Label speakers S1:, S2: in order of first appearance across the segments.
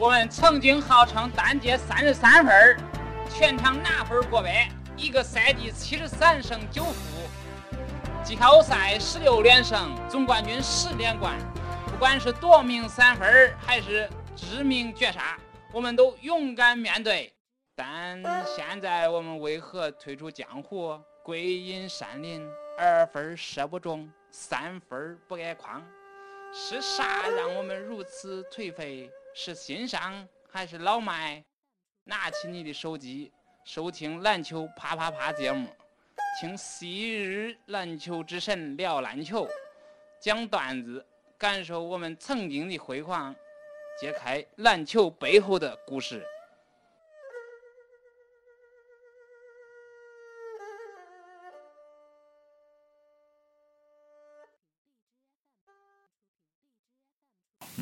S1: 我们曾经号称单节三十三分，全场拿分过百，一个赛季七十三胜九负，季后赛十六连胜，总冠军十连冠。不管是夺命三分还是致命绝杀，我们都勇敢面对。但现在我们为何退出江湖，归隐山林？二分射不中，三分不挨筐，是啥让我们如此颓废？是新伤还是老迈？拿起你的手机，收听篮球啪啪啪节目，听昔日篮球之神聊篮球，讲段子，感受我们曾经的辉煌，揭开篮球背后的故事。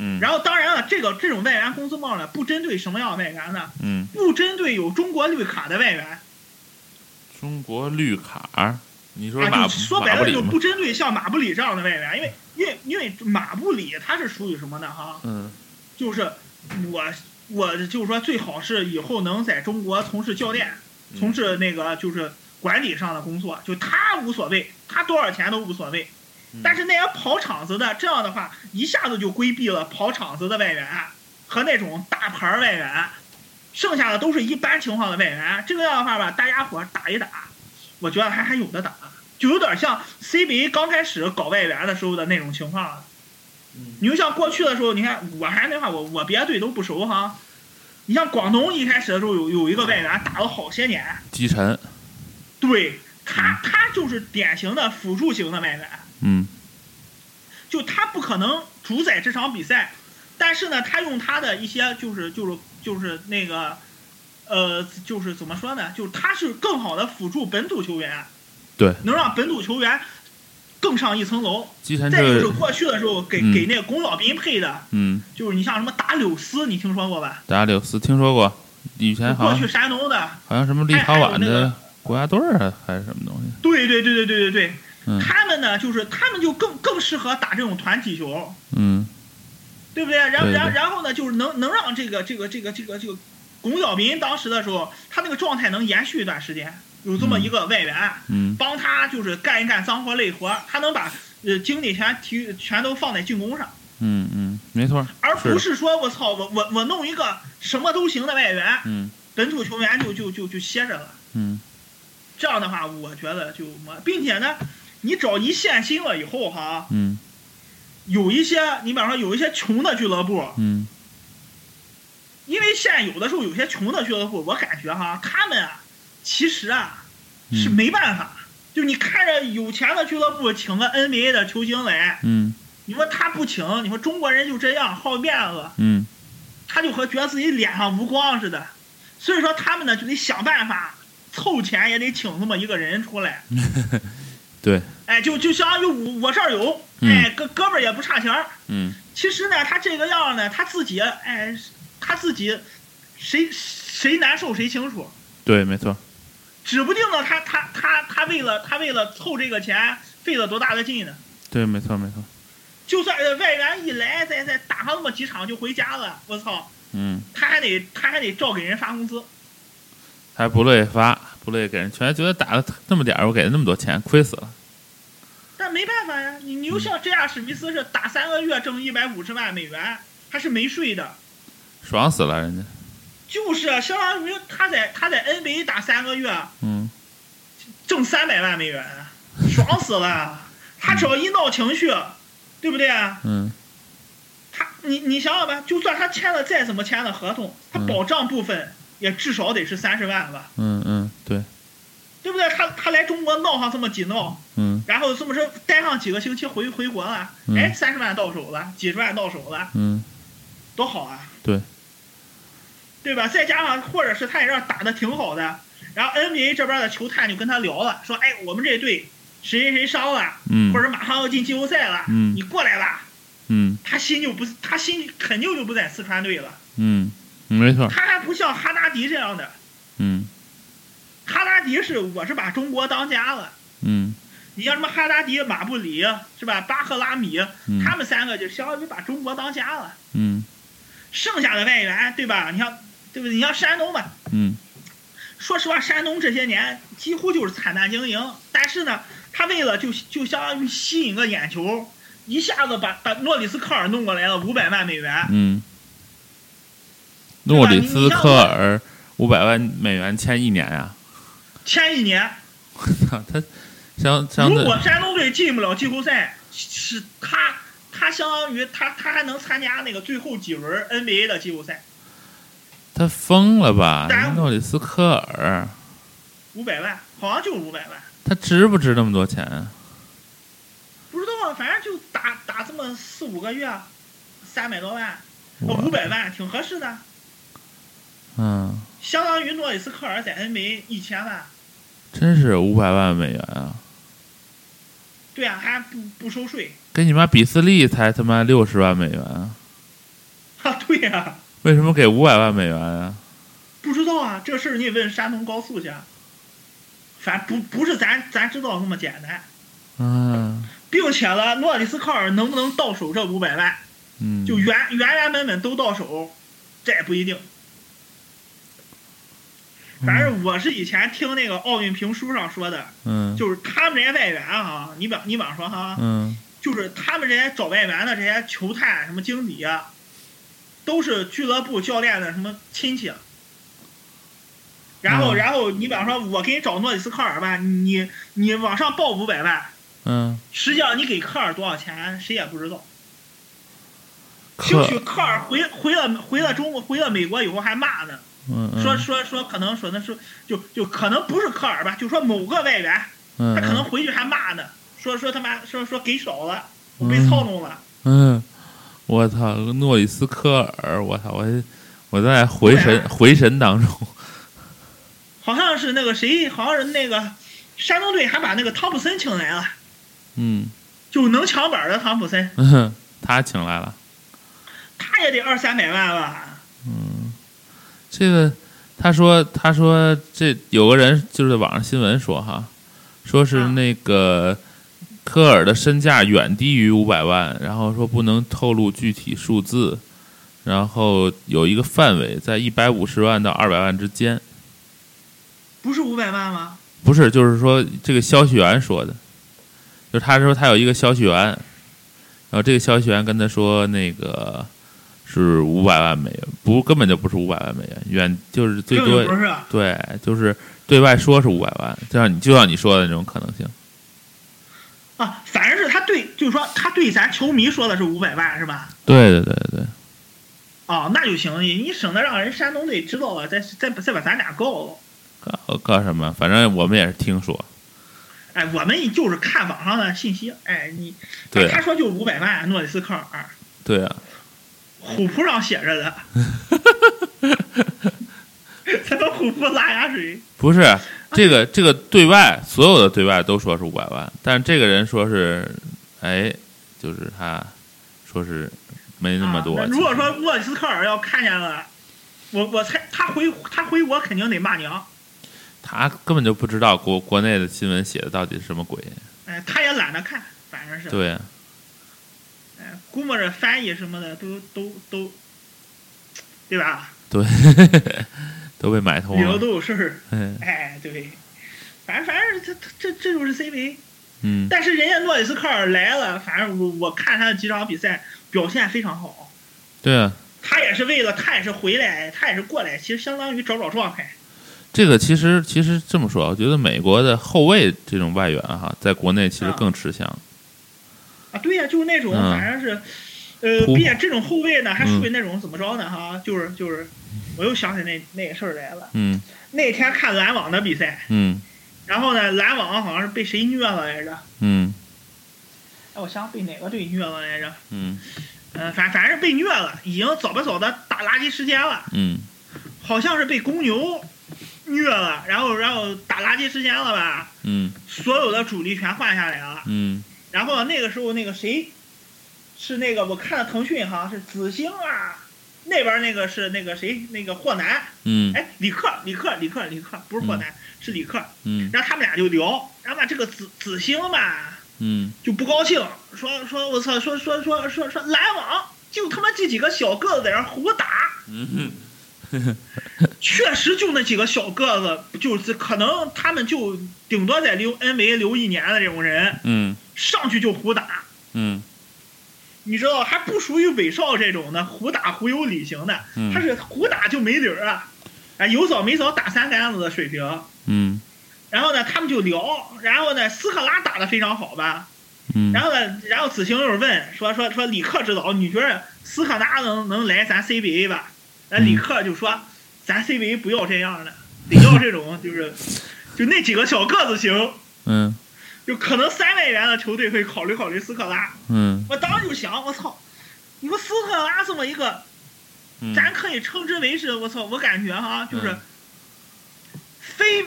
S2: 嗯
S3: 然后当然了，这个这种外援工资帽呢，不针对什么样的外援呢？
S2: 嗯，
S3: 不针对有中国绿卡的外援，
S2: 中国绿卡，你说
S3: 啊，
S2: 马
S3: 就说白了？就不针对像马布里这样的外援，因为因为因为马布里他是属于什么呢？哈，
S2: 嗯
S3: 就是我我就是说最好是以后能在中国从事教练，
S2: 嗯
S3: 从事那个就是管理上的工作，就他无所谓，他多少钱都无所谓。
S2: 嗯
S3: 但是那些跑场子的，这样的话一下子就规避了跑场子的外援和那种大牌外援，剩下的都是一般情况的外援。这个样的话吧，大家伙打一打，我觉得还还有的打，就有点像 CBA 刚开始搞外援的时候的那种情况了。
S2: 嗯
S3: 你就像过去的时候，你看我还是那话，我我别的队都不熟哈。你像广东一开始的时候有有一个外援打了好些年，
S2: 基晨，
S3: 对他他就是典型的辅助型的外援。
S2: 嗯
S3: 就他不可能主宰这场比赛，但是呢，他用他的一些就是就是就是那个，呃，就是怎么说呢？就是他是更好的辅助本土球员，
S2: 对，
S3: 能让本土球员更上一层楼。再就是过去的时候给、
S2: 嗯
S3: 给那个龚小斌配的，
S2: 嗯，
S3: 就是你像什么达柳斯，你听说过吧？
S2: 达柳斯听说过，以前好
S3: 过去山东的，
S2: 好像什么立陶宛的国家队还是什么东西？
S3: 对对对对对对对，
S2: 嗯
S3: 他们呢就是他们就更更适合打这种团体球。
S2: 嗯
S3: 对不对？然
S2: 对对
S3: 然然后呢，就是能能让这个这个这个这个这个巩晓彬当时的时候，他那个状态能延续一段时间，有这么一个外援、
S2: 嗯
S3: 帮他就是干一干脏活累活，他能把呃精力全提全都放在进攻上，
S2: 嗯嗯，没错，
S3: 而不是说我操我我我弄一个什么都行的外援，
S2: 嗯
S3: 本土球员就就就就歇着了。
S2: 嗯
S3: 这样的话，我觉得就没，并且呢，你找一线新了以后哈，
S2: 嗯
S3: 有一些你比方说有一些穷的俱乐部，
S2: 嗯
S3: 因为现在有的时候有些穷的俱乐部，我感觉哈，他们啊，其实啊是
S2: 嗯
S3: 没办法。就你看着有钱的俱乐部请个 NBA 的球星来，
S2: 嗯
S3: 你说他不请，你说中国人就这样好面子，
S2: 嗯
S3: 他就和觉得自己脸上无光似的。所以说他们呢就得想办法凑钱，也得请这么一个人出来。
S2: 对，
S3: 哎，就就相当于我我这儿有，
S2: 嗯
S3: 哎，哥哥们儿也不差钱儿。
S2: 嗯
S3: 其实呢，他这个样呢，他自己哎，他自己谁谁难受谁清楚。
S2: 对，没错，
S3: 指不定呢，他他他他为了他为了凑这个钱费了多大的劲呢？
S2: 对，没错，没错，
S3: 就算呃外援一来，再再打上那么几场就回家了，我操，
S2: 嗯，
S3: 他还得他还得照给人发工资。
S2: 还不乐意发，不乐意给人，全觉得打了那么点儿，我给了那么多钱，亏死了。
S3: 但没办法呀，你你又像这样史密斯是打三个月挣一百五十万美元，他是没税的，
S2: 爽死了，人家，
S3: 就是啊相当于他在他在 NBA 打三个月
S2: 嗯。
S3: 挣三百万美元，爽死了。他只要一闹情绪，对不对？
S2: 嗯。
S3: 他你你想想吧，就算他签了再怎么签的合同，他
S2: 嗯。
S3: 保障部分也至少得是三十万吧，
S2: 嗯嗯，对，
S3: 不对？他他来中国闹上这么几闹，
S2: 嗯
S3: 然后这么说待上几个星期回回国了，
S2: 嗯
S3: 哎，三十万到手了，几十万到手了，
S2: 嗯
S3: 多好啊！
S2: 对，
S3: 对吧？再加上或者是他也让打的挺好的，然后 NBA 这边的球探就跟他聊了，说，哎，我们这队谁谁谁伤了，
S2: 嗯
S3: 或者马上要进季后赛了，
S2: 嗯
S3: 你过来吧。
S2: 嗯
S3: 他心就不，他心肯定就不在四川队了。
S2: 嗯，没错，
S3: 他还不像哈达迪这样的，
S2: 嗯
S3: 哈达迪是我是把中国当家了。
S2: 嗯
S3: 你像什么哈达迪、马布里是吧？巴赫拉米，
S2: 嗯
S3: 他们三个就相当于把中国当家了。
S2: 嗯
S3: 剩下的外援，对吧？你像对不对？你像山东吧，
S2: 嗯
S3: 说实话，山东这些年几乎就是惨淡经营，但是呢，他为了就就相当于吸引个眼球，一下子把把诺里斯科尔弄过来了五百万美元，
S2: 嗯，诺里斯科尔五百万美元签一年呀、
S3: 签一年。
S2: 操 他相相
S3: 如果山东队进不了季后赛，是他他相当于他他还能参加那个最后几轮 NBA 的季后赛，
S2: 他疯了吧
S3: 但？
S2: 诺里斯科尔
S3: 五百万好像就五百万，
S2: 他值不值那么多钱啊？
S3: 不知道，反正就打打这么四五个月，三百多万，
S2: 我
S3: 五百万挺合适的，
S2: 嗯，
S3: 相当于诺里斯科尔在 NBA 一千万。
S2: 真是五百万美元啊！
S3: 对啊，还不不收税。
S2: 给你妈比斯利才他妈六十万美元啊！
S3: 啊，对呀、
S2: 为什么给五百万美元啊？
S3: 不知道啊，这事儿你得问山东高速去。反正不不是咱咱知道那么简单，
S2: 嗯
S3: 并且呢，诺里斯科尔能不能到手这五百万，
S2: 嗯，
S3: 就原原原本本都到手，这也不一定。反正我是以前听那个奥运评书上说的，
S2: 嗯。
S3: 就是他们这些外援哈，你比你比方说哈，
S2: 嗯。
S3: 就是他们这些找外援的这些球探什么经理啊，都是俱乐部教练的什么亲戚。然后，
S2: 嗯。
S3: 然后你比方说，我给你找诺里斯科尔吧，你你往上报五百万，
S2: 嗯，
S3: 实际上你给科尔多少钱，谁也不知道。兴
S2: 科
S3: 许科尔回回了回了中国回了美国以后还骂呢，
S2: 嗯嗯
S3: 说说说可能说那是就就可能不是科尔吧，就说某个外援，
S2: 嗯
S3: 他可能回去还骂呢，说说他妈说说给少了，我被操弄了。
S2: 嗯，我操，诺里斯科尔，我操，我我在回神
S3: 啊
S2: 回神当中，
S3: 好像是那个谁，好像是那个山东队还把那个汤普森请来了，
S2: 嗯
S3: 就能抢板的汤普森，
S2: 嗯，他请来了，
S3: 他也得二三百万吧？
S2: 嗯，这个他说他说这有个人就是网上新闻说哈，说是
S3: 啊
S2: 那个科尔的身价远低于五百万，然后说不能透露具体数字，然后有一个范围在一百五十万到二百万之间。
S3: 不是五百万吗？
S2: 不是，就是说这个消息源说的，就是他说他有一个消息源，然后这个消息源跟他说那个是五百万美元，不根本就不是五百万美元，远就是最多。对，就是对外说是五百万，就像你就像你说的那种可能性，
S3: 啊，反正是他对，就是说他对咱球迷说的是五百万是吧？
S2: 对对对对，
S3: 哦，那就行，你你省得让人山东队知道了，再再再把咱俩告了。
S2: 告告什么？反正我们也是听说，
S3: 哎，我们就是看网上的信息，哎，你
S2: 对
S3: 他说就五百万，诺里斯科尔，
S2: 对啊，
S3: 虎扑上写着的，咱们虎扑拉下水。
S2: 不是这个这个对外所有的对外都说是五百万，但是这个人说是，哎，就是他说是没那么多、
S3: 啊如果说沃里斯科尔要看见了，我我猜他回他回国肯定得骂娘。
S2: 他根本就不知道国国内的新闻写的到底是什么鬼，
S3: 哎，他也懒得看，反正是。
S2: 对
S3: 估摸着翻译什么的都都都，对吧？
S2: 对，都被买通
S3: 里头
S2: 了，
S3: 都有事儿。
S2: 嗯
S3: 哎，对，反正反正他他这这就是 CBA。
S2: 嗯
S3: 但是人家诺里斯科尔来了，反正我我看他的几场比赛表现非常好。
S2: 对啊，
S3: 他也是为了，他也是回来，他也是过来，其实相当于找找状态。
S2: 这个其实其实这么说，我觉得美国的后卫这种外援哈，在国内其实更吃香，
S3: 啊，对呀、就是那种，
S2: 嗯
S3: 反正是，呃，
S2: 突
S3: 并且这种后卫呢，还属于
S2: 嗯
S3: 那种怎么着呢？哈，就是就是，我又想起那那个事儿来了。
S2: 嗯
S3: 那天看篮网的比赛，
S2: 嗯
S3: 然后呢，篮网好像是被谁虐了来着？
S2: 嗯
S3: 哎，我想被哪个队虐了来着？
S2: 嗯
S3: 呃、反反正是被虐了，已经早不早的打垃圾时间了，
S2: 嗯
S3: 好像是被公牛虐了，然后然后打垃圾时间了吧？
S2: 嗯
S3: 所有的主力全换下来了。
S2: 嗯
S3: 然后那个时候那个谁，是那个我看了腾讯哈是紫星啊，那边那个是那个谁那个霍南，
S2: 嗯。
S3: 哎，李克李克李克李克不是霍南、是李克，
S2: 嗯
S3: 然后他们俩就聊，然后吧这个紫紫星吧
S2: 嗯
S3: 就不高兴，说说我操说说说说说篮网就他妈这几个小个子在那儿胡打，
S2: 嗯
S3: 确实就那几个小个子，就是可能他们就顶多在留 NBA 留一年的这种人，
S2: 嗯
S3: 上去就胡打，
S2: 嗯。
S3: 你知道还不属于韦少这种的胡打胡有理型的，
S2: 嗯。
S3: 他是胡打就没理儿啊，啊有早没早打三杆子的水平。
S2: 嗯。
S3: 然后呢，他们就聊，然后呢，斯克拉打的非常好吧，
S2: 嗯。
S3: 然后呢，然后子晴又问说说说李克指导，你觉得斯克拉能能来咱 CBA 吧？那李克就说，咱 CBA 不要这样的，得要这种就是，就那几个小个子型，
S2: 嗯
S3: 就可能三万元的球队会考虑考虑斯克拉。
S2: 嗯
S3: 我当时就想，我操，你说斯克拉这么一个，
S2: 嗯，
S3: 咱可以称之为是，我操，我感觉哈，就是
S2: 嗯
S3: 非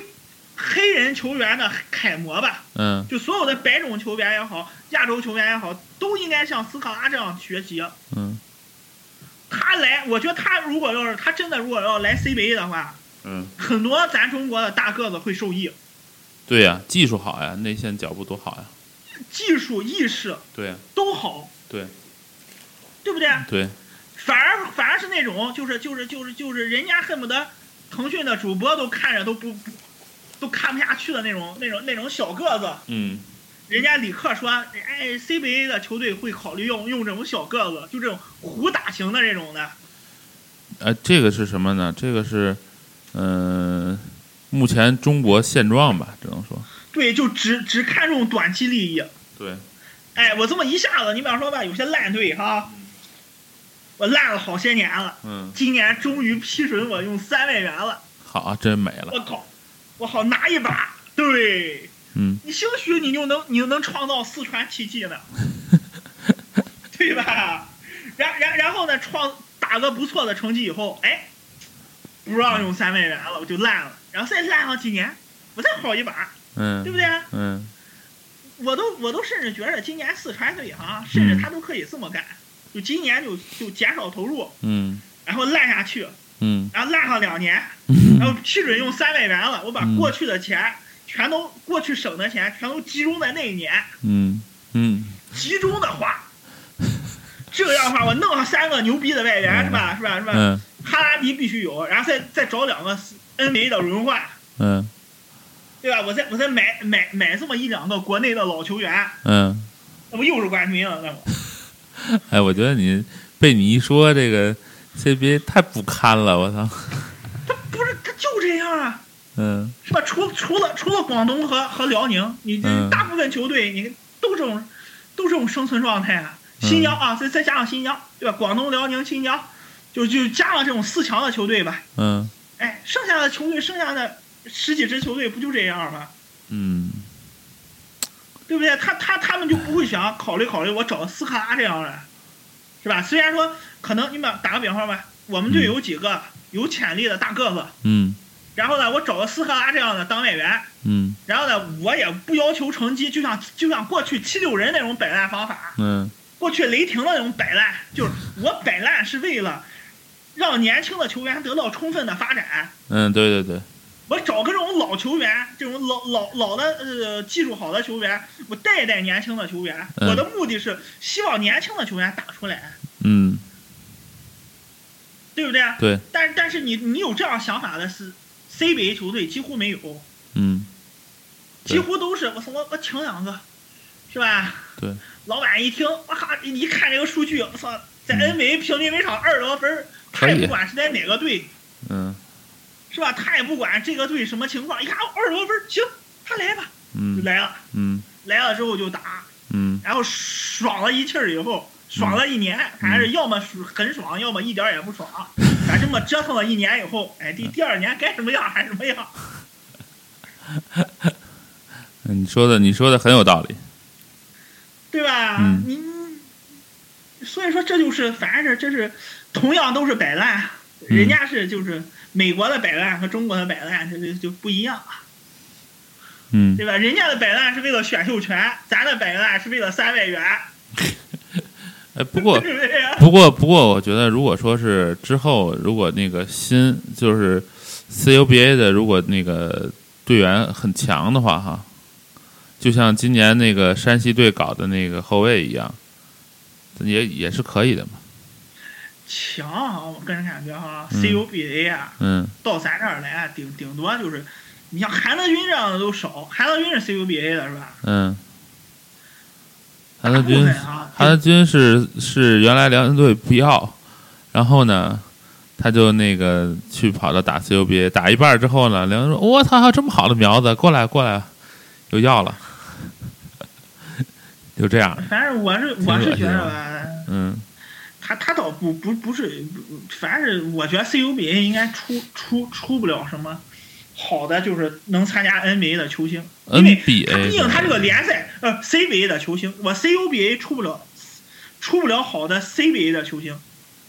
S3: 黑人球员的楷模吧。
S2: 嗯
S3: 就所有的白种球员也好，亚洲球员也好，都应该像斯科拉这样学习。
S2: 嗯
S3: 他来，我觉得他如果要是他真的如果要来 CBA 的话，
S2: 嗯，
S3: 很多咱中国的大个子会受益，
S2: 对呀，技术好呀，内线脚步多好呀，
S3: 技术意识
S2: 对呀
S3: 都好，
S2: 对
S3: 对不对？
S2: 对，
S3: 反而反而是那种就是就是就是就是人家恨不得腾讯的主播都看着都不不都看不下去的那种那种那种小个子。
S2: 嗯
S3: 人家李克说，哎，CBA 的球队会考虑用用这种小个子，就这种虎打型的这种的。
S2: 呃，这个是什么呢？这个是嗯、目前中国现状吧，只能说
S3: 对，就只只看重短期利益。
S2: 对，
S3: 哎，我这么一下子，你比方说吧，有些烂队哈，我烂了好些年了，
S2: 嗯，
S3: 今年终于批准我用三万元了，
S2: 好，真美了，
S3: 我靠，我好拿一把。对
S2: 嗯
S3: 你兴许你就能你就能创造四川奇迹呢，对吧？然然然后呢，创打个不错的成绩以后，哎，不让用三万元了，我就烂了，然后再烂上几年，我再好一把，
S2: 嗯，
S3: 对不对？
S2: 嗯
S3: 我都我都甚至觉得今年四川队啊，甚至他都可以这么干，就今年就就减少投入，
S2: 嗯
S3: 然后烂下去，
S2: 嗯
S3: 然后烂上两年，
S2: 嗯
S3: 然后批准用三百元了，我把
S2: 嗯
S3: 过去的钱全都过去省的钱全都集中在那一年，
S2: 嗯嗯
S3: 集中的花。这样的话，我弄上三个牛逼的外援是吧？是吧？是吧？
S2: 嗯
S3: 哈拉迪必须有，然后再再找两个 NBA 的轮换，
S2: 嗯
S3: 对吧？我再我再买买买这么一两个国内的老球员，
S2: 嗯，
S3: 那不又是冠军了？那 不
S2: 哎，我觉得你被你一说这个 CBA 太不堪了，我操，
S3: 他不是他就这样啊。
S2: 嗯
S3: 是吧？除除了除了广东和和辽宁，你大部分球队你都这种都这种生存状态啊。
S2: 嗯
S3: 新疆啊，再再加上新疆，对吧？广东、辽宁、新疆，就就加上这种四强的球队吧。
S2: 嗯
S3: 哎，剩下的球队，剩下的十几支球队不就这样吗？
S2: 嗯
S3: 对不对？他他他们就不会想考虑考虑，我找斯科拉这样的，是吧？虽然说可能你们打个比方吧，我们队有几个有潜力的大个子，
S2: 嗯
S3: 然后呢，我找个斯科拉这样的当外援，
S2: 嗯
S3: 然后呢，我也不要求成绩，就像就像过去七六人那种摆烂方法，
S2: 嗯
S3: 过去雷霆的那种摆烂，就是我摆烂是为了让年轻的球员得到充分的发展。
S2: 嗯，对对对，
S3: 我找个这种老球员，这种老老老的呃技术好的球员，我带一带年轻的球员。
S2: 嗯
S3: 我的目的是希望年轻的球员打出来，
S2: 嗯
S3: 对不对？
S2: 对，
S3: 但但是你你有这样想法的是 CBA 球队几乎没有，
S2: 嗯
S3: 几乎都是我操我我请两个，是吧？
S2: 对，
S3: 老板一听，哇哈，一看这个数据，我操，在
S2: 嗯
S3: NBA 平均每场二十多分他也不管是在哪个队，
S2: 嗯。
S3: 是吧？他也不管这个队什么情况，一看二十多分儿，行，他来吧，就
S2: 嗯
S3: 来了，
S2: 嗯。
S3: 来了之后就打，
S2: 嗯。
S3: 然后爽了一气儿以后，爽了一年，还是要么很爽，要么一点也不爽，反正这么折腾了一年以后，哎，第第二年该什么样还是什么样，
S2: 嗯，你说的你说的很有道理，
S3: 对吧？
S2: 嗯。
S3: 你所以说这就是，反正是这是同样都是摆烂，
S2: 嗯
S3: 人家是就是美国的摆烂和中国的摆烂，这就就不一样啊，
S2: 嗯
S3: 对吧？人家的摆烂是为了选秀权，咱的摆烂是为了三外援，
S2: 哎，不过？
S3: 不
S2: 过不过，我觉得如果说是之后，如果那个新就是 CUBA 的，如果那个队员很强的话，哈，就像今年那个山西队搞的那个后卫一样，也也是可以的嘛。
S3: 强啊，我个人感觉哈
S2: 嗯
S3: ，CUBA 啊，
S2: 嗯
S3: 到咱这儿来，顶顶多就是，你像韩德君这样的都少，韩德君是 CUBA 的是吧？
S2: 嗯，韩德
S3: 大部
S2: 君
S3: 啊，
S2: 韩德君是是原来辽宁队不要，然后呢，他就那个去跑到打 CUBA，打一半之后呢，辽宁说：“我操，还有这么好的苗子，过来过来，又要了。”就这样，
S3: 反正我是我是觉得吧，
S2: 嗯
S3: 他他倒不不不是，不反正是我觉得 CUBA 应该出出出不了什么好的，就是能参加 NBA 的球星，因为他毕竟他这个联赛呃 CBA 的球星，我 CUBA 出不了出不了好的 CBA 的球星。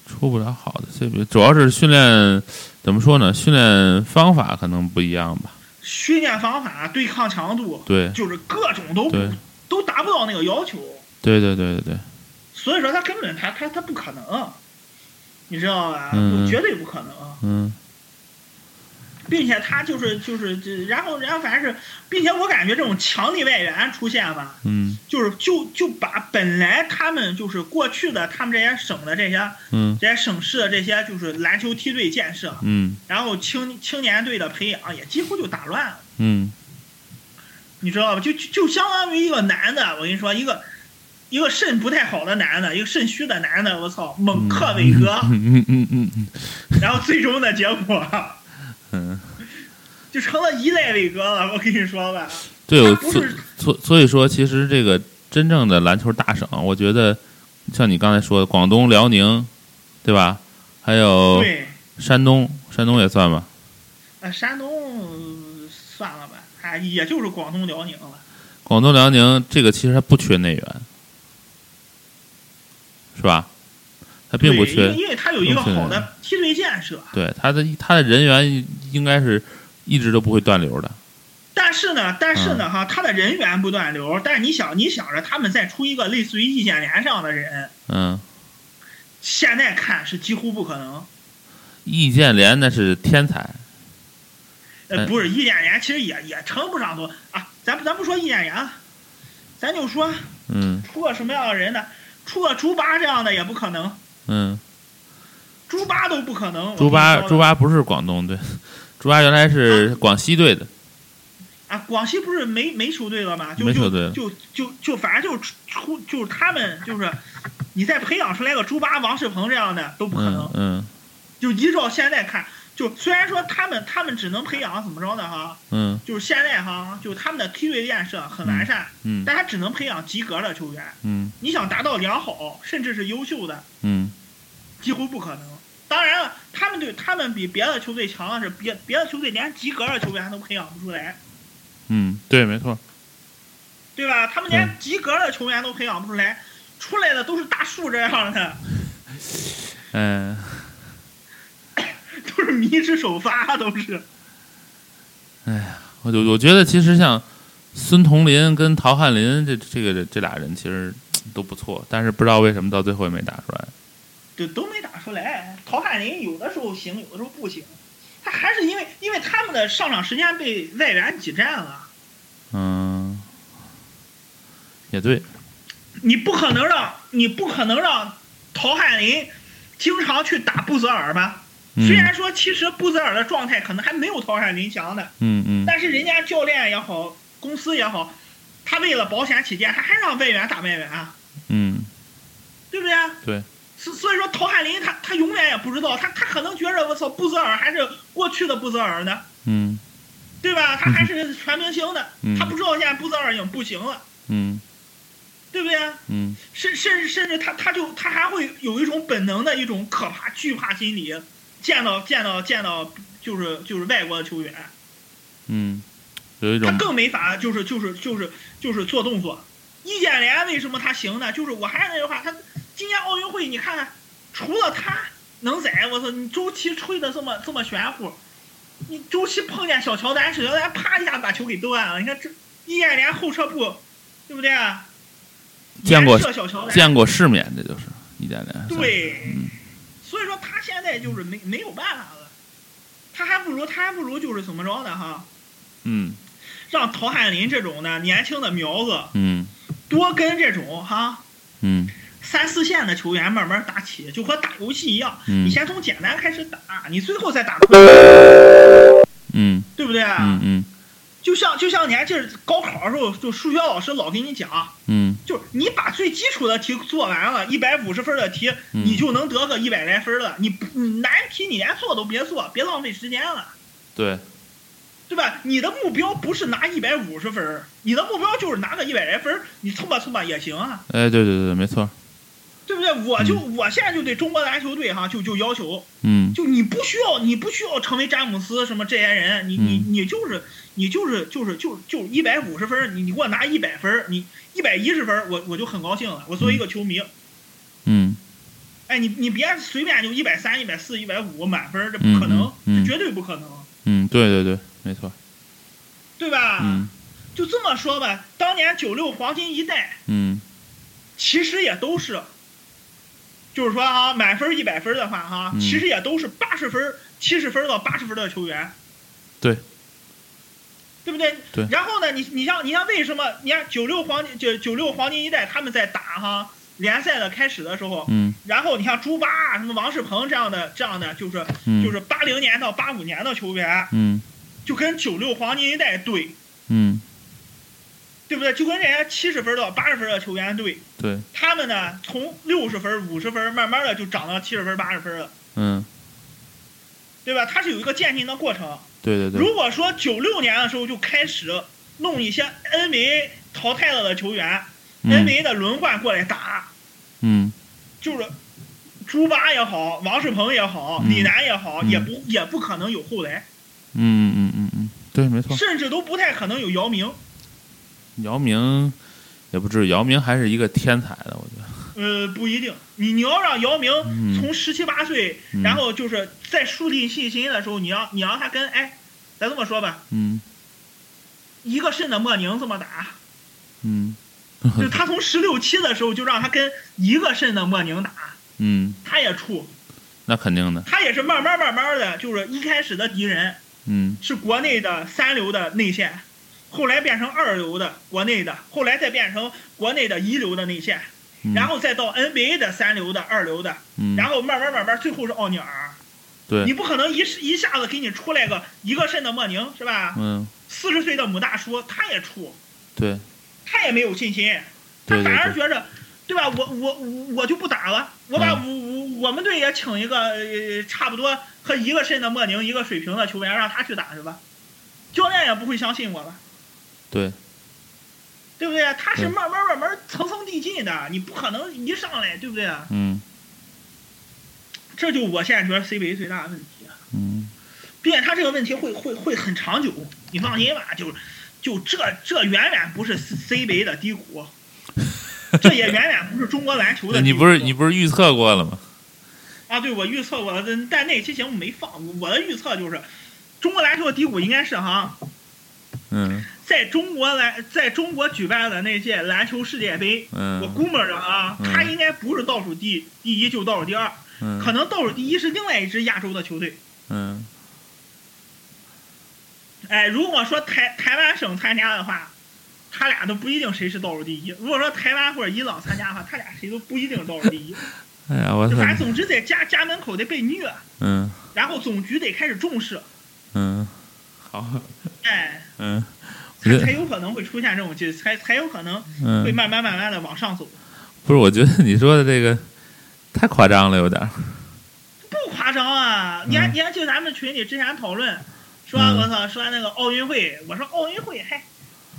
S2: 出不了好的 CBA，主要是训练怎么说呢？训练方法可能不一样吧。
S3: 训练方法、对抗强度，
S2: 对
S3: 就是各种都都达不到那个要求，
S2: 对对对对对，
S3: 所以说他根本他他他不可能，你知道吧？
S2: 嗯。
S3: 绝对不可能，
S2: 嗯。
S3: 并且他就是就是这，然后然后反正是，并且我感觉这种强力外援出现吧，
S2: 嗯。
S3: 就是就就把本来他们就是过去的他们这些省的这些
S2: 嗯。
S3: 这些省市的这些就是篮球梯队建设，
S2: 嗯。
S3: 然后青青年队的培养也几乎就打乱了。
S2: 嗯。
S3: 你知道吧？就就就相当于一个男的，我跟你说，一个一个肾不太好的男的，一个肾虚的男的，我操，猛克伟哥，
S2: 嗯嗯嗯嗯嗯
S3: 然后最终的结果
S2: 嗯，
S3: 就成了一代伟哥了。我跟你说吧，
S2: 对，所所所以说，其实这个真正的篮球大省，我觉得像你刚才说的，广东、辽宁，对吧？还有，山东，山东也算吧。
S3: 啊，山东呃算了吧，哎，也就是广东辽宁了。
S2: 广东、辽宁这个其实还不缺内援，是吧？他并不缺
S3: 为，因为他有一个好的梯队建设。
S2: 对他的他的人员应该是一直都不会断流的。
S3: 但是呢，但是
S2: 嗯
S3: 呢，哈，他的人员不断流，但是你想，你想着他们再出一个类似于易建联这样的人，
S2: 嗯，
S3: 现在看是几乎不可能。
S2: 易建联那是天才，
S3: 呃，
S2: 嗯
S3: 不是易建联，其实也也称不上多啊。咱不咱不说易建联了，咱就说
S2: 嗯
S3: 出个什么样的人呢？出个猪八这样的也不可能，
S2: 嗯，
S3: 猪八都不可能。
S2: 猪八
S3: 我跟你说了
S2: 猪八不是广东队，猪八原来是广西队的，
S3: 啊，广西不是没没球队了吗？就就
S2: 没球队了
S3: 就就就反正就出出就是他们就是，你再培养出来个猪八、王仕鹏这样的都不可能
S2: 嗯。嗯
S3: 就依照现在看，就虽然说他们他们只能培养怎么着呢哈，
S2: 嗯
S3: 就是现在哈，就他们的梯队建设很完善，
S2: 嗯
S3: 但他只能培养及格的球员。
S2: 嗯
S3: 你想达到良好，甚至是优秀的，
S2: 嗯
S3: 几乎不可能。当然了，他们对他们比别的球队强的是，别别的球队连及格的球员都培养不出来，
S2: 嗯，对，没错，
S3: 对吧？他们连及格的球员都培养不出来，出来的都是大树这样的，
S2: 嗯。
S3: 都是迷之首发，都是。
S2: 哎呀我就我觉得其实像孙桐林跟陶汉林这这个这俩人其实都不错，但是不知道为什么到最后也没打出来。
S3: 对都没打出来。陶汉林有的时候行，有的时候不行，他还是因为因为他们的上场时间被外援挤占了，
S2: 嗯，也对，
S3: 你不可能让你不可能让陶汉林经常去打布泽尔吧？
S2: 嗯。
S3: 虽然说其实布泽尔的状态可能还没有陶汉林强的，
S2: 嗯嗯。
S3: 但是人家教练也好，公司也好，他为了保险起见，他还让外援打外援啊，
S2: 嗯，
S3: 对不对？
S2: 对，
S3: 所所以说陶汉林他他永远也不知道，他他可能觉着我操布泽尔还是过去的布泽尔呢，
S2: 嗯。
S3: 对吧？他 还是全明星的，
S2: 嗯。
S3: 他不知道现在布泽尔已经不行了，
S2: 嗯。
S3: 对不对？
S2: 嗯。
S3: 甚甚至甚至他他就他还会有一种本能的一种可怕惧怕心理，见到见到见到就是就是外国的球员，
S2: 嗯，有一种
S3: 他更没法就是就是就是就是做动作。易建联为什么他行呢？就是我还是那句话，他今年奥运会你看看，除了他能宰，我操，你周琦吹的这么这么玄乎，你周琦碰见小乔丹，小乔丹啪一下把球给断了。你看这易建联后撤步，对不对啊？
S2: 见过见过世面，这就是易建联。
S3: 对，以说他现在就是没没有办法了，他还不如他还不如就是怎么着呢哈，
S2: 嗯。
S3: 让陶汉林这种的年轻的苗子
S2: 嗯。
S3: 多跟这种哈
S2: 嗯。
S3: 三四线的球员慢慢打起，就和打游戏一样，
S2: 嗯。
S3: 你先从简单开始打，你最后再打困难，
S2: 嗯。
S3: 对不对？
S2: 嗯嗯
S3: 就像就像你还记得高考的时候，就数学老师老给你讲，
S2: 嗯
S3: 就是你把最基础的题做完了，一百五十分的题，
S2: 嗯
S3: 你就能得个一百来分了。你难题你连做都别做，别浪费时间了。
S2: 对，
S3: 对吧？你的目标不是拿一百五十分，你的目标就是拿个一百来分，你凑吧凑吧也行啊，
S2: 哎，对对对，没错，
S3: 对不对？我就、我现在就对中国篮球队哈，就就要求，
S2: 嗯
S3: 就你不需要你不需要成为詹姆斯什么这些人，你你
S2: 嗯
S3: 你就是你就是就是就就一百五十分，你你给我拿一百分，你一百一十分，我我就很高兴了。我作为一个球迷，
S2: 嗯
S3: 哎，你你别随便就一百三、一百四、一百五满分，这不可能，
S2: 嗯嗯嗯
S3: 这绝对不可能，
S2: 嗯，对对对，没错，
S3: 对吧？
S2: 嗯
S3: 就这么说吧，当年九六黄金一代。
S2: 嗯
S3: 其实也都是，就是说啊，满分一百分的话哈，
S2: 嗯。
S3: 其实也都是八十分、七十分到八十分的球员，
S2: 对，
S3: 对不对？
S2: 对。
S3: 然后呢，你你像你像为什么？你看九六黄金九九六黄金一代他们在打哈联赛的开始的时候，
S2: 嗯。
S3: 然后你像朱巴啊什么王仕鹏这样的这样的，就是
S2: 嗯，
S3: 就是八零年到八五年的球员，
S2: 嗯。
S3: 就跟九六黄金一代对，
S2: 嗯，
S3: 对不对？就跟人家七十分到八十分的球员对，
S2: 对，
S3: 他们呢从六十分、五十分慢慢的就涨到七十分、八十分了。
S2: 嗯
S3: 对吧？它是有一个渐进的过程。
S2: 对对对，
S3: 如果说九六年的时候就开始弄一些 NBA 淘汰了的球员、
S2: 嗯
S3: NBA 的轮换过来打，
S2: 嗯
S3: 就是朱巴也好，王仕鹏也好，
S2: 嗯
S3: 李楠也好，
S2: 嗯
S3: 也不也不可能有后来，
S2: 嗯嗯嗯嗯，对，没错，
S3: 甚至都不太可能有姚明。
S2: 姚明也不至于，姚明还是一个天才的，我觉得，
S3: 呃，不一定。你你要让姚明
S2: 嗯。
S3: 从十七八岁，
S2: 嗯
S3: 然后就是在树立信心的时候，你要你让他跟哎，咱这么说吧，
S2: 嗯。
S3: 一个肾的莫宁这么打，
S2: 嗯。
S3: 就他从十六七的时候就让他跟一个肾的莫宁打，
S2: 嗯，
S3: 他也怵，
S2: 那肯定的，
S3: 他也是慢慢慢慢的，就是一开始的敌人
S2: 嗯。
S3: 是国内的三流的内线，后来变成二流的国内的，后来再变成国内的一流的内线，
S2: 嗯，
S3: 然后再到 NBA 的三流的、二流的，
S2: 嗯，
S3: 然后慢慢慢慢，最后是奥尼尔。
S2: 对
S3: 你，不可能一一下子给你出来个一个肾的莫宁是吧？
S2: 嗯
S3: 四十岁的母大叔他也出，
S2: 对
S3: 他也没有信心，他反而觉着，对吧？我我我我就不打了，我把我我我们队也请一个呃差不多和一个肾的莫宁一个水平的球员，让他去打去吧，教练也不会相信我了，
S2: 对，
S3: 对不对？他是慢慢慢慢层层递进的，你不可能一上来，对不对？
S2: 嗯
S3: 这就我现在觉得 CBA 最大的问题，
S2: 嗯
S3: 并且他这个问题会会会很长久，你放心吧，就就这这远远不是 CBA 的低谷。这也远远不是中国篮球的 低谷。
S2: 你不是你不是预测过了吗？
S3: 啊，对，我预测过了，但但那期节目没放。我的预测就是，中国篮球的低谷应该是哈，
S2: 嗯。
S3: 在中国篮在中国举办的那届篮球世界杯，我
S2: 嗯
S3: 估摸着啊，
S2: 嗯。
S3: 他应该不是倒数第第一，就倒数第二，
S2: 嗯，
S3: 可能倒数第一是另外一支亚洲的球队。
S2: 嗯。
S3: 哎，如果说台台湾省参加的话，他俩都不一定谁是倒数第一。如果说台湾或者伊朗参加的话，他俩谁都不一定是倒数第一。
S2: 哎呀，我操，
S3: 就反正总之在家家门口得被虐，
S2: 嗯。
S3: 然后总局得开始重视，
S2: 嗯，好，
S3: 哎，
S2: 嗯，
S3: 才才有可能会出现这种，就才才有可能会
S2: 嗯，
S3: 慢慢慢慢的往上走。
S2: 不是，我觉得你说的这个太夸张了，有点儿，
S3: 不夸张啊！你还
S2: 嗯。
S3: 你还记得咱们群里之前讨论，说
S2: 嗯。
S3: 我操，说那个奥运会，我说奥运会还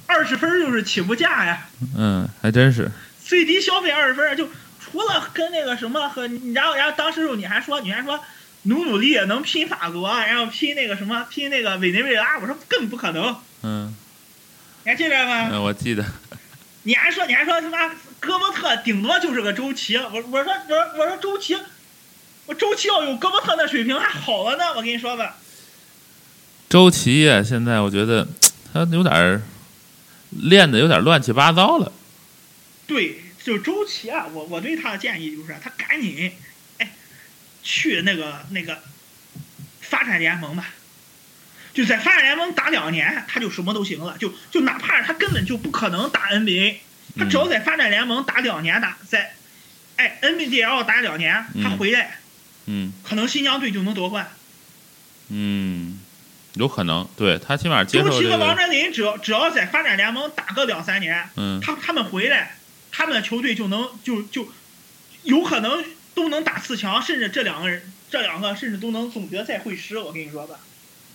S3: 二十分就是起步价呀，
S2: 嗯，还真是，
S3: 最低消费二十分，就除了跟那个什么和，然后然后当时你还说你还说努努力能拼法国，然后拼那个什么拼那个委内瑞拉，我说更不可能，
S2: 嗯。
S3: 你还记得吗？
S2: 嗯，我记得，
S3: 你还说你还说他妈戈伯特顶多就是个周琦，我我说我说我说周琦，我周琦要有戈伯特那水平还好了呢，我跟你说吧。
S2: 周琦呀，现在我觉得 他有点儿练的有点乱七八糟了，
S3: 对，就周琦啊，我我对他的建议就是他赶紧，哎，去那个那个发展联盟吧，就在发展联盟打两年，他就什么都行了。就就哪怕他根本就不可能打 NBA，他只要在发展联盟打两年打，在哎，NBL 打两年，他
S2: 嗯
S3: 回来，
S2: 嗯
S3: 可能新疆队就能夺冠。
S2: 嗯，有可能，对他起码接受这
S3: 周琦和王，哲林只要只要在发展联盟打个两三年，
S2: 嗯
S3: 他他们回来，他们的球队就能就就有可能都能打四强，甚至这两个人这两个甚至都能总决赛会师。我跟你说吧，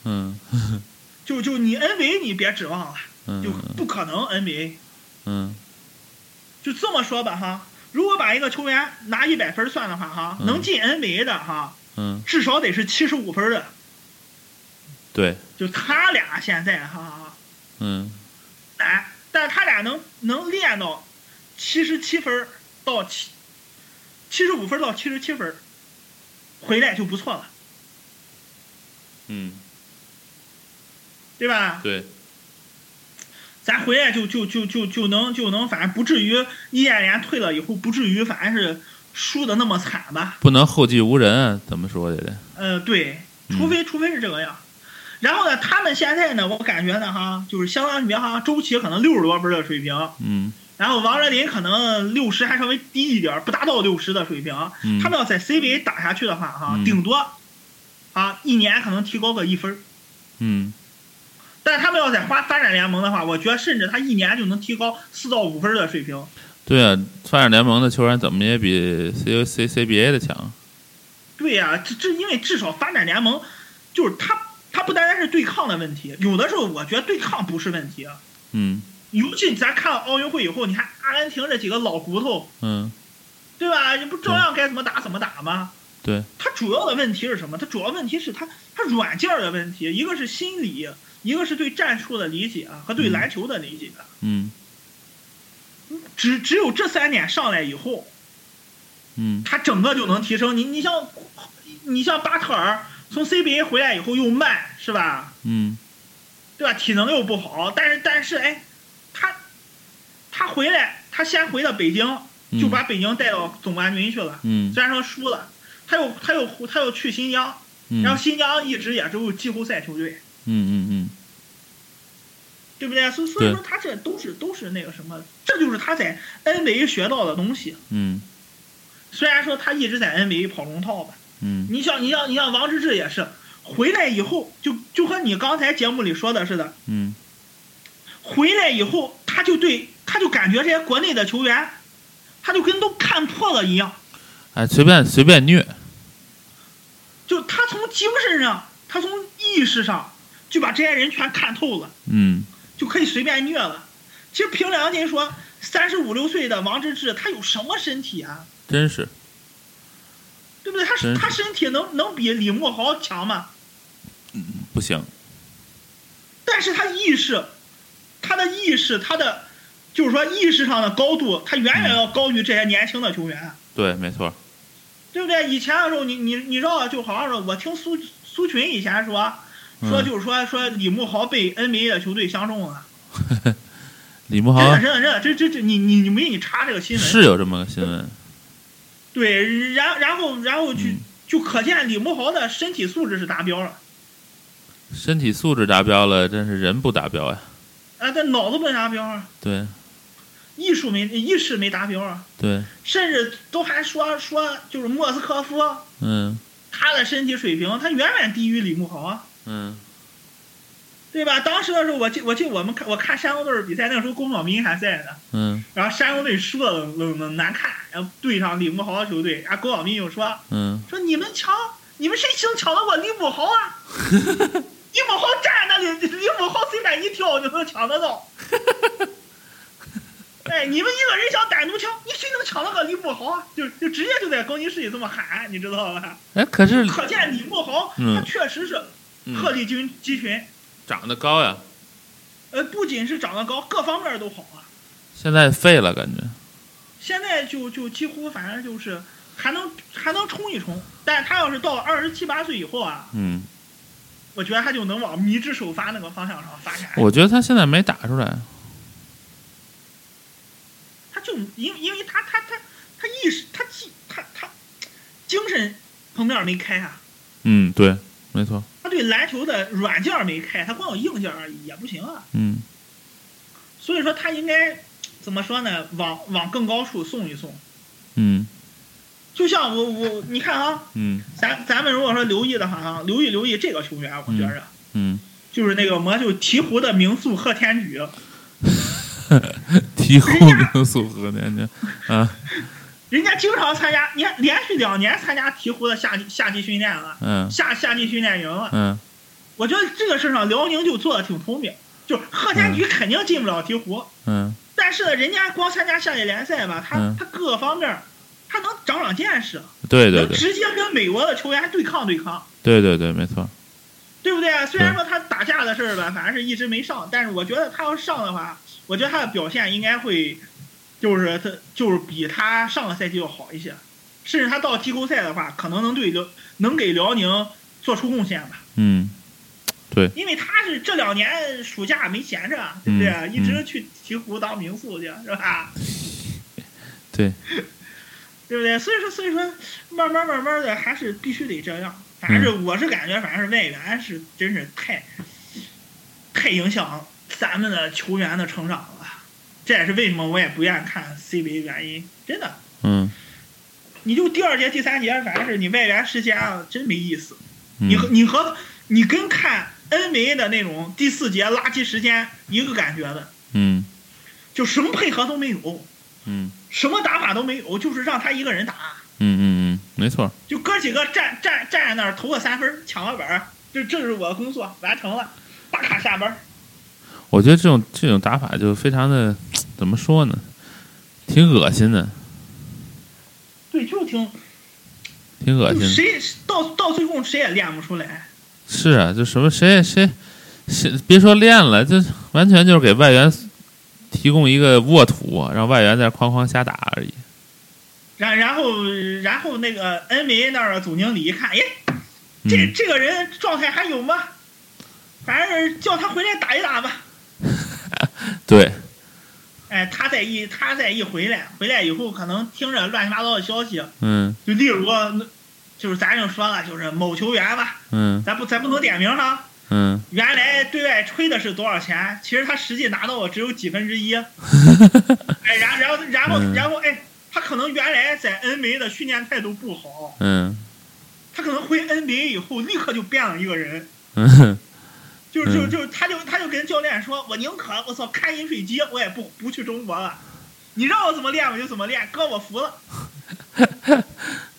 S2: 嗯。
S3: 就就你 NBA 你别指望了，就
S2: 嗯
S3: 不可能 NBA。
S2: 嗯。
S3: 就这么说吧哈，如果把一个球员拿一百分算的话哈，
S2: 嗯。
S3: 能进 NBA 的哈，
S2: 嗯，
S3: 至少得是七十五分的。
S2: 对，
S3: 就他俩现在哈，
S2: 嗯。
S3: 哎，但他俩能能练到七十七分到七七十五分到七十七分，回来就不错了，
S2: 嗯
S3: 对吧？
S2: 对，
S3: 咱回来就就就就就能就能，反正不至于易建联退了以后，不至于反正是输的那么惨吧？
S2: 不能后继无人啊，怎么说也得，
S3: 呃，对，
S2: 嗯
S3: 除非、除非是这个样。然后呢，他们现在呢，我感觉呢哈，就是相当于哈，周琦可能六十多分的水平，
S2: 嗯
S3: 然后王哲林可能六十还稍微低一点儿，不达到六十的水平。
S2: 嗯，
S3: 他们要在 CBA 打下去的话，哈，
S2: 嗯
S3: 顶多啊一年可能提高个一分儿。
S2: 嗯
S3: 但是他们要在发发展联盟的话，我觉得甚至他一年就能提高四到五分的水平。
S2: 对啊，发展联盟的球员怎么也比 C C CBA 的强，
S3: 对呀、这这因为至少发展联盟就是他他不单单是对抗的问题，有的时候我觉得对抗不是问题。啊
S2: 嗯
S3: 尤其咱看了奥运会以后，你看阿根廷这几个老骨头，
S2: 嗯，
S3: 对吧？你不照样该怎么打怎么打吗？
S2: 对，
S3: 他主要的问题是什么？他主要问题是他他软件儿的问题，一个是心理，一个是对战术的理解啊和对
S2: 嗯
S3: 篮球的理解。
S2: 嗯
S3: 只只有这三点上来以后，
S2: 嗯
S3: 他整个就能提升。你你像你像巴特尔从 CBA 回来以后又慢是吧？
S2: 嗯
S3: 对吧？体能又不好，但是但是哎，他他回来，他先回到北京，
S2: 嗯，
S3: 就把北京带到总冠军去了。
S2: 嗯。
S3: 虽然说输了，他又他又他又去新疆，
S2: 嗯。
S3: 然后新疆一直也只有季后赛球队，
S2: 嗯嗯
S3: 对不对？所以所以说他这都是都是那个什么，这就是他在 NBA 学到的东西。
S2: 嗯。
S3: 虽然说他一直在 NBA 跑龙套吧，
S2: 嗯。
S3: 你像你像你像王治郅也是回来以后，就就和你刚才节目里说的似的，
S2: 嗯。
S3: 回来以后他就对他就感觉这些国内的球员，他就跟都看破了一样，
S2: 哎，随便随便虐，
S3: 就他从精神上，他从意识上就把这些人全看透了。
S2: 嗯
S3: 就可以随便虐了。其实凭良心说，三十五六岁的王治郅，他有什么身体啊？
S2: 真是，
S3: 对不对？他
S2: 是
S3: 他身体能能比李慕豪强吗？
S2: 不行，
S3: 但是他意识，他的意识，他的就是说意识上的高度，他远远要高于这些年轻的球员，
S2: 对，没错，
S3: 对不对？以前的时候，你你你知道，就好像是我听苏苏群以前说，说
S2: 嗯。
S3: 就是说说李慕豪被 NBA 的球队相中了，
S2: 李慕豪
S3: 真的真的真的，这这这你你你没你查这个新闻。
S2: 是有这么个新闻，
S3: 对，然然后然后就、
S2: 嗯。
S3: 就可见李慕豪的身体素质是达标了，
S2: 身体素质达标了，真是人不达标呀，
S3: 啊，但脑子不达标啊，
S2: 对
S3: 艺术没意识没达标啊，
S2: 对，
S3: 甚至都还说说就是莫斯科夫
S2: 嗯。
S3: 他的身体水平，他远远低于李慕豪啊，
S2: 嗯。
S3: 对吧？当时的时候，我记我记得我们看我看山东队比赛，那个时候龚晓斌还在呢，
S2: 嗯。
S3: 然后山东队输了冷冷冷难看，然后对上李慕豪的球队，然后龚晓斌又说
S2: 嗯。
S3: 说你们抢，你们谁能抢得过李慕豪啊？李慕豪站那里，李慕豪随便一跳就能抢得到。哎，你们一个人想单独抢，你谁能抢到个李慕豪啊？就就直接就在更衣室里这么喊，你知道吧？
S2: 哎，可是
S3: 可见李慕豪
S2: 嗯
S3: 他确实是鹤
S2: 嗯
S3: 立鸡鸡群，
S2: 长得高呀，
S3: 呃，不仅是长得高，各方面都好啊。
S2: 现在废了感觉，
S3: 现在就就几乎反正就是还能还能冲一冲，但他要是到二十七八岁以后啊，
S2: 嗯，
S3: 我觉得他就能往迷之首发那个方向上发展。
S2: 我觉得他现在没打出来，
S3: 他就因因为他他他他意识他记他他精神层面没开啊，
S2: 嗯，对，没错，
S3: 他对篮球的软件没开，他光有硬件而已也不行啊。
S2: 嗯。
S3: 所以说他应该怎么说呢？往往更高处送一送。
S2: 嗯。
S3: 就像我我你看啊，
S2: 嗯。
S3: 咱咱们如果说留意的话啊，留意留意这个球员，我觉着、
S2: 嗯，
S3: 就是那个魔就鹈鹕的名宿贺天举，
S2: 鹈鹕名宿和年年啊，
S3: 人家经常参加，你看连续两年参加鹈鹕的夏季夏季训练了，
S2: 嗯。
S3: 夏夏季训练营了。
S2: 嗯。
S3: 我觉得这个事上辽宁就做的挺聪明，就是贺天举肯定进不了鹈鹕，
S2: 嗯。
S3: 但是呢，人家光参加夏季联赛吧，他、
S2: 嗯。
S3: 他各个方面他能长长见识，
S2: 对对对。
S3: 能直接跟美国的球员对抗对抗。
S2: 对对对，没错，
S3: 对不对啊？虽然说他打架的事儿吧，反正是一直没上，但是我觉得他要上的话，我觉得他的表现应该会，就是他就是比他上个赛季要好一些，甚至他到季后赛的话，可能能对辽能给辽宁做出贡献吧。
S2: 嗯对
S3: 因为他是这两年暑假没闲着，对不对？
S2: 嗯
S3: 一直去鹈鹕当名宿去，是吧？
S2: 对，
S3: 对不对？所以说，所以说，慢慢慢慢的，还是必须得这样。反正是我是感觉，反正是外援是真是太太影响咱们的球员的成长了。这也是为什么我也不愿意看 CBA 原因。真的，
S2: 嗯
S3: 你就第二节、第三节，反正是你外援时间啊，真没意思。
S2: 嗯
S3: 你和你和你跟看 NBA 的那种第四节垃圾时间一个感觉的，
S2: 嗯
S3: 就什么配合都没有，
S2: 嗯
S3: 什么打法都没有，就是让他一个人打。
S2: 嗯嗯嗯，没错，
S3: 就哥几个站站站在那儿投个三分，抢个本儿，这这是我的工作，完成了，打卡下班儿。
S2: 我觉得这种这种打法就非常的怎么说呢，挺恶心的，
S3: 对，就挺
S2: 挺恶心的。
S3: 就谁到到最后谁也练不出来。
S2: 是啊，就什么谁也谁谁别说练了，就完全就是给外援提供一个沃土，让外援在那哐哐瞎打而已。
S3: 然然后然后那个 NBA 那儿的总经理一看，哎，这
S2: 嗯
S3: 这个人状态还有吗？反正叫他回来打一打吧。
S2: 对，
S3: 哎，他在一他在一回来，回来以后可能听着乱七八糟的消息，
S2: 嗯。
S3: 就例如，就是咱就说了，就是某球员吧，
S2: 嗯。
S3: 咱不咱不能点名哈。
S2: 嗯。
S3: 原来对外吹的是多少钱，其实他实际拿到的只有几分之一。哎，然然后然后
S2: 嗯。
S3: 然后哎，他可能原来在 NBA 的训练态度不好，
S2: 嗯。
S3: 他可能回 NBA 以后立刻就变了一个人，
S2: 嗯
S3: 就就
S2: 嗯
S3: 就他就他就跟教练说，我宁可我操开饮水机，我也不不去中国了。你让我怎么练我就怎么练，哥我服了。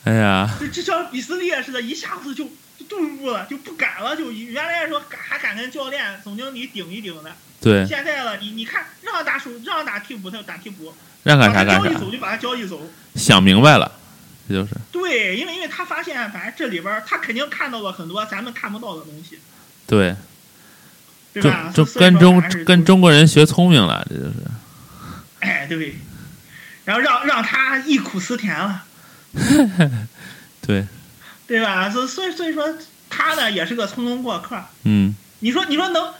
S2: 哎呀，
S3: 就就像比斯利似的，一下子就就顿悟了，就不敢了，就原来说敢还敢跟教练、总经理顶一顶的，
S2: 对，
S3: 现在了，你你看让打手，让打替补他就打替补，
S2: 让干啥干啥，
S3: 交易走就把他交易走。
S2: 想明白了，这就是
S3: 对，因为因为他发现，反正这里边儿他肯定看到了很多咱们看不到的东西，
S2: 对，中
S3: 对吧？
S2: 中
S3: 所以说
S2: 跟中跟中国人学聪明了，这就是。
S3: 哎对，然后让让他忆苦思甜了，
S2: 对，
S3: 对吧？所所以所以说他呢也是个匆匆过客。
S2: 嗯
S3: 你说你说能，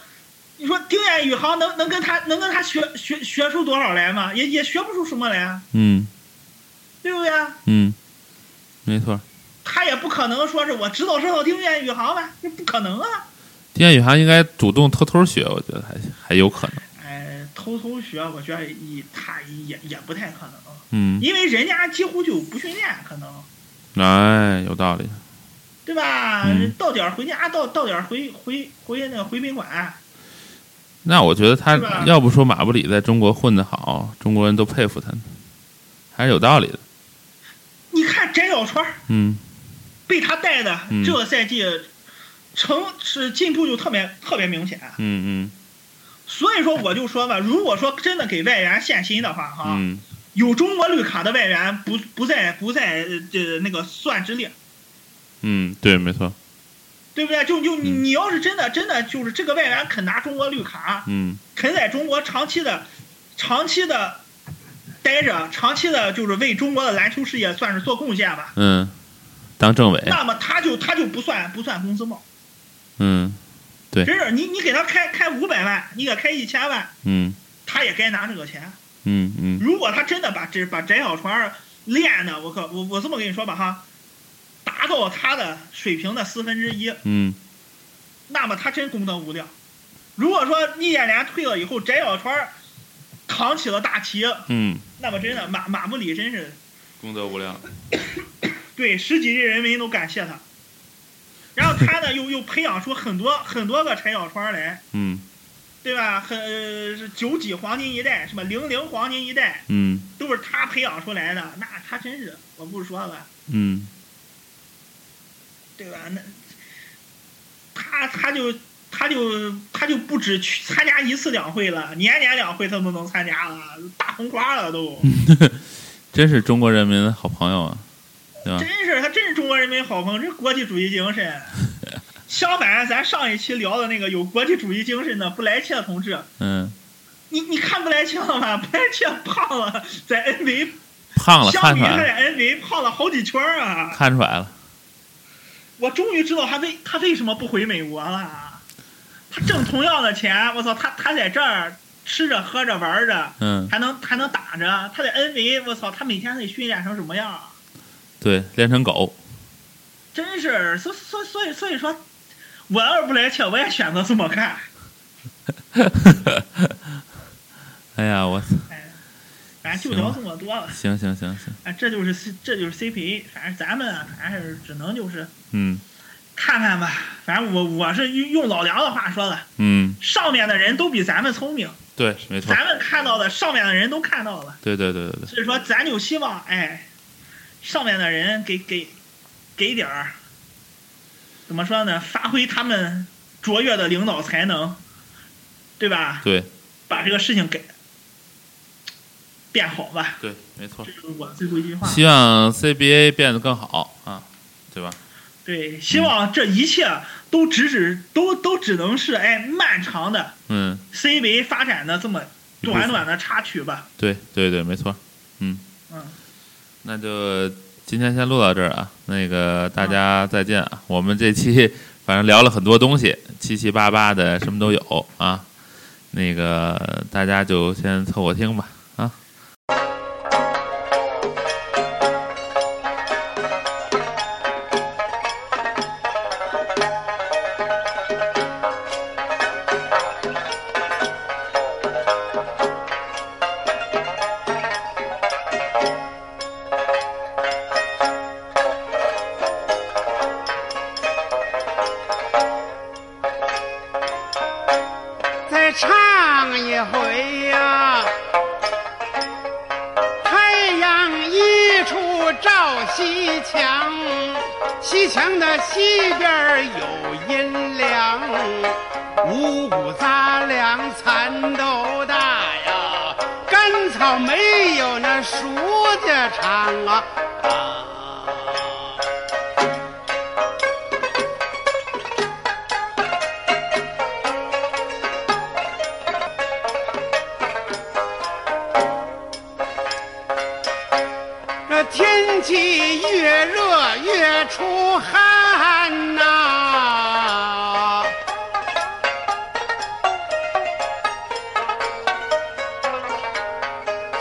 S3: 你说丁彦雨航能能跟他能跟他学学学出多少来吗？也也学不出什么来啊，
S2: 嗯
S3: 对不对啊？
S2: 嗯，没错。
S3: 他也不可能说是我指导指导丁彦雨航吧，这不可能啊！
S2: 丁宇航应该主动偷偷学，我觉得还还有可能。
S3: 哎，偷偷学，我觉得也他也也不太可能，
S2: 嗯，
S3: 因为人家几乎就不训练，可能。
S2: 哎，有道理。
S3: 对吧？
S2: 嗯。
S3: 到点儿回家，到到点儿回回回那个回宾馆，
S2: 那我觉得他要不说马布里在中国混得好，中国人都佩服他呢，还是有道理的。
S3: 你看翟小川
S2: 嗯。
S3: 被他带的
S2: 嗯。
S3: 这个赛季成是进步就特别特别明显。
S2: 嗯嗯
S3: 所以说我就说吧，如果说真的给外援限薪的话，哈，
S2: 嗯
S3: 有中国绿卡的外援不不在不在呃这那个算之列，
S2: 嗯，对，没错。
S3: 对不对？就就你要是真的真的就是这个外援肯拿中国绿卡，
S2: 嗯
S3: 肯在中国长期的长期的待着，长期的就是为中国的篮球事业算是做贡献吧，
S2: 嗯，当政委。
S3: 那么他就他就不算不算工资帽，
S2: 嗯对
S3: 真是你你给他开开五百万，你给他开一千万，
S2: 嗯
S3: 他也该拿这个钱。
S2: 嗯嗯
S3: 如果他真的把这把翟小川练的，我可我我这么跟你说吧哈，达到他的水平的四分之一，
S2: 嗯
S3: 那么他真功德无量。如果说易建联退了以后，翟小川扛起了大旗，
S2: 嗯，
S3: 那么真的马马布里真是
S2: 功德无量。
S3: 对，十几亿人民都感谢他。他呢，又又培养出很多很多个陈小川来，
S2: 嗯
S3: 对吧？很呃是九几黄金一代，什么零零黄金一代，
S2: 嗯
S3: 都是他培养出来的。那他真是，我不说了，
S2: 嗯
S3: 对吧？那他他就他就他就不止去参加一次两会了，年年两会他都能参加了，大红花了都。
S2: 真是中国人民的好朋友啊，对吧？
S3: 真是他真是中国人民好朋友，这是国际主义精神。相反，咱上一期聊的那个有国际主义精神的布莱切同志，
S2: 嗯，
S3: 你你看布莱切了吗？布莱切胖了，在 NBA
S2: 胖了，
S3: 相比他在 NBA 胖了好几圈儿啊！
S2: 看出来了。
S3: 我终于知道他为他为什么不回美国了。他挣同样的钱，我操，他他在这儿吃着喝着玩着，
S2: 嗯，
S3: 还能还能打着。他在 NBA，我操，他每天得训练成什么样啊？
S2: 对，练成狗。
S3: 真是，所所所以所以说，我要是不来切，我也选择这么干。
S2: 哎呀，我
S3: 哎，反正就聊这么多了。
S2: 行行行行，
S3: 哎，这就是 C 这就是 CPA，反正咱们啊反正是只能就是
S2: 嗯
S3: 看看吧。反正我我是用用老梁的话说的，
S2: 嗯，
S3: 上面的人都比咱们聪明，
S2: 对，没错，
S3: 咱们看到的上面的人都看到了，
S2: 对对对对对，
S3: 所以说咱就希望哎，上面的人给给给点儿，怎么说呢？发挥他们卓越的领导才能，对吧？
S2: 对
S3: 把这个事情给变好吧。
S2: 对，没错
S3: 这。是我最后一句话。
S2: 希望 CBA 变得更好啊，对吧？
S3: 对，希望这一切都只只都都只能是哎漫长的
S2: 嗯
S3: ，CBA 发展的这么短短的插曲吧。
S2: 对对对，没错。
S3: 嗯嗯，
S2: 那就今天先录到这儿啊，那个大家再见啊。我们这期 反正聊了很多东西，七七八八的什么都有啊。那个大家就先凑合听吧
S4: 西墙，西墙的西边有阴凉，五谷杂粮蚕豆大呀，干草没有那熟家长啊。啊气越热越出汗呐、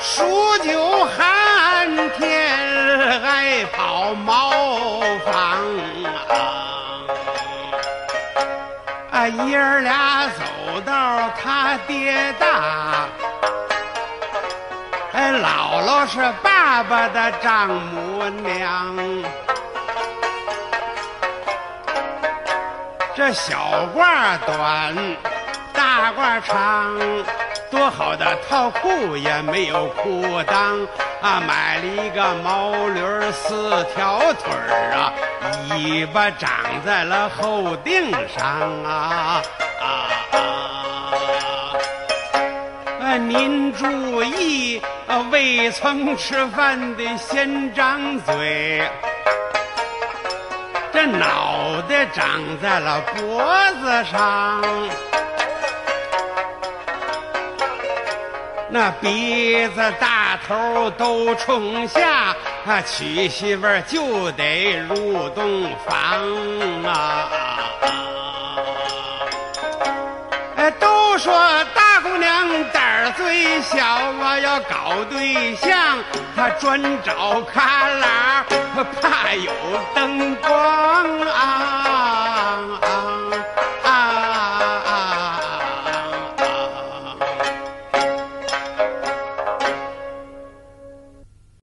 S4: 数九寒天爱跑茅房啊，啊爷儿俩走到他爹大。都，是爸爸的丈母娘，这小褂短，大褂长，多好的套裤也没有裤裆啊！买了一个毛驴四条腿儿啊，尾巴长在了后腚上啊啊啊！啊，您注意，未曾吃饭的先张嘴。这脑袋长在了脖子上，那鼻子大头都冲下，啊，娶媳妇就得入洞房啊！哎，都说胆儿最小，我要搞对象，他专找旮旯，怕有灯光。